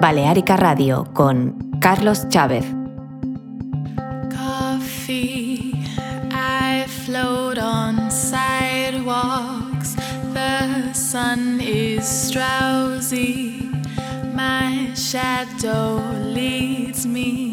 Balearica Radio con Carlos Chávez. Coffee, I float on sidewalks. The sun is drowsy. My shadow leads me.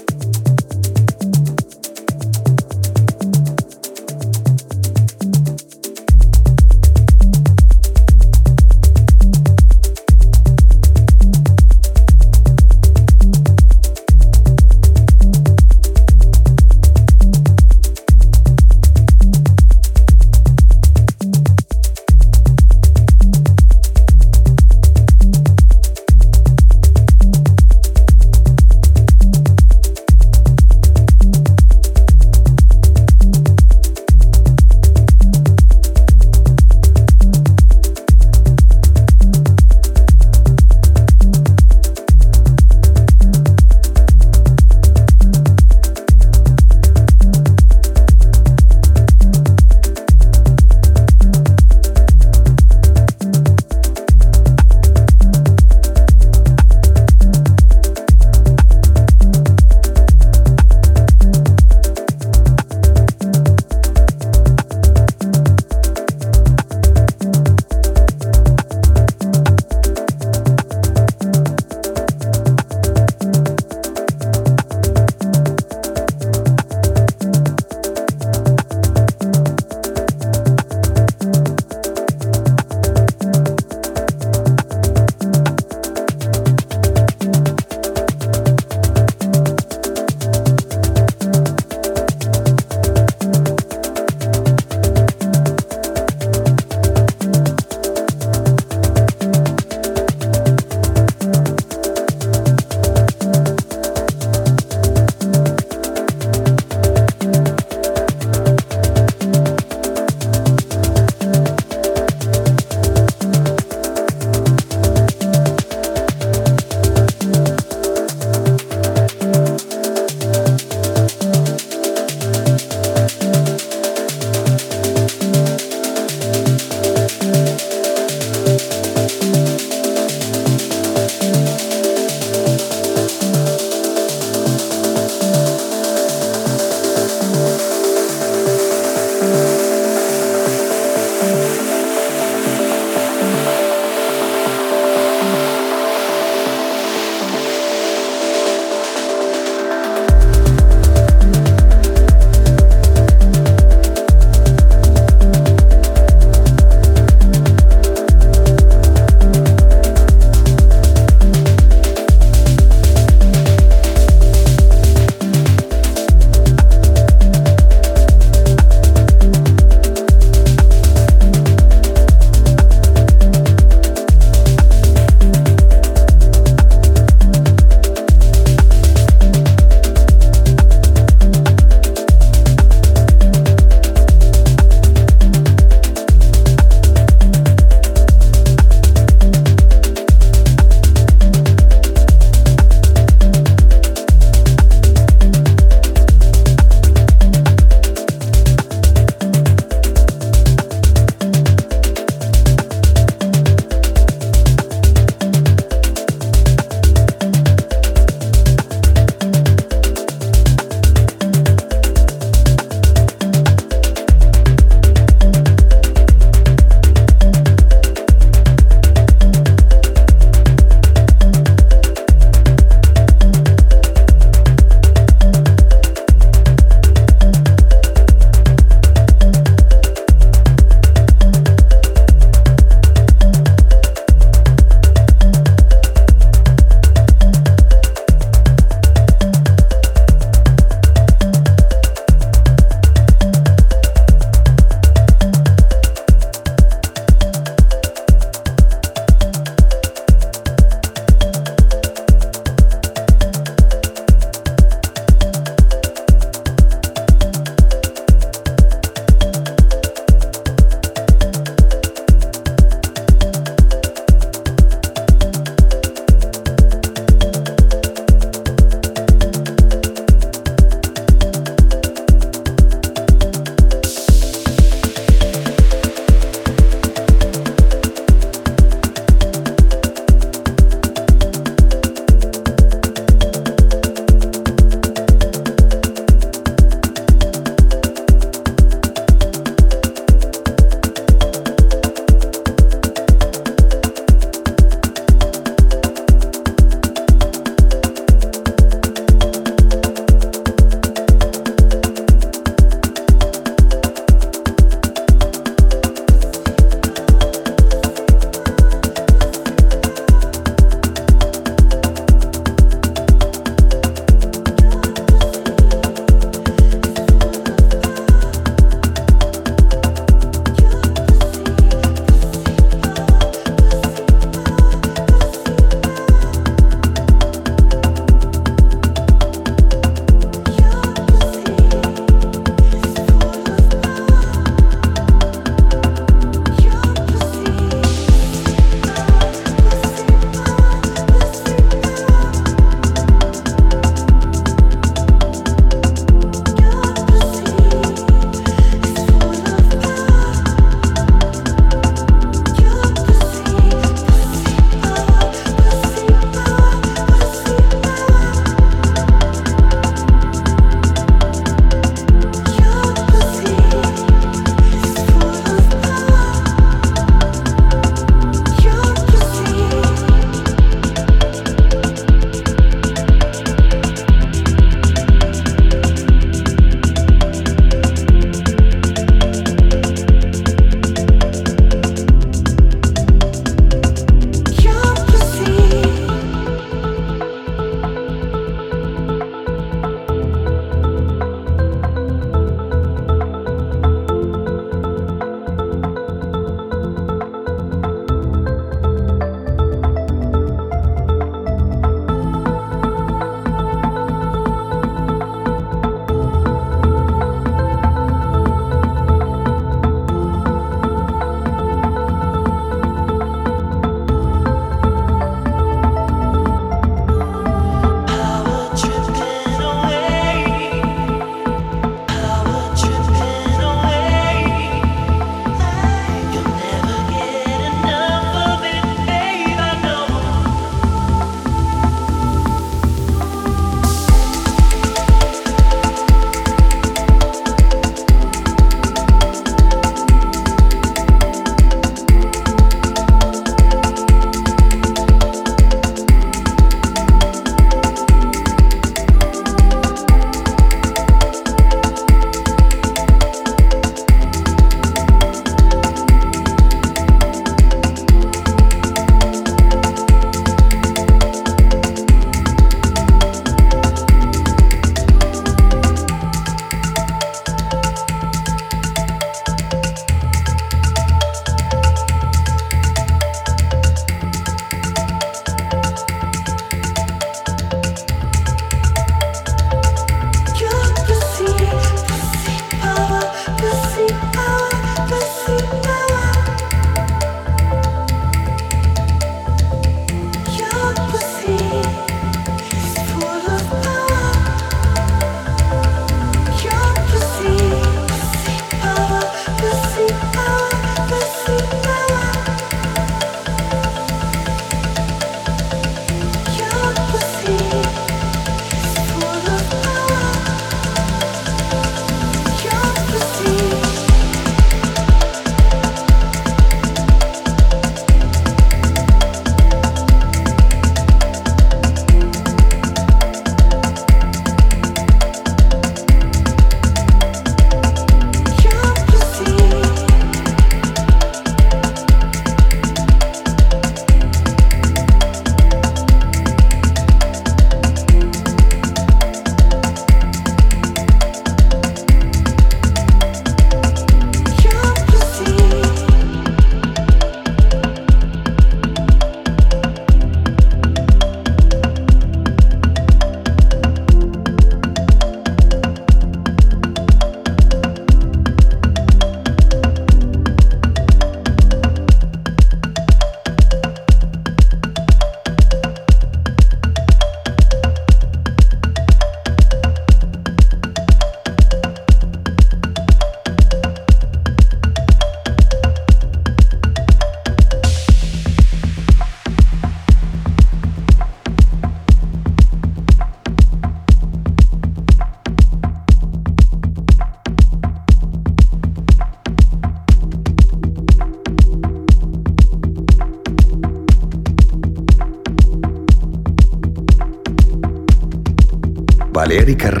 Balearica Radio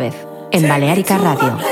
En Balearica Radio.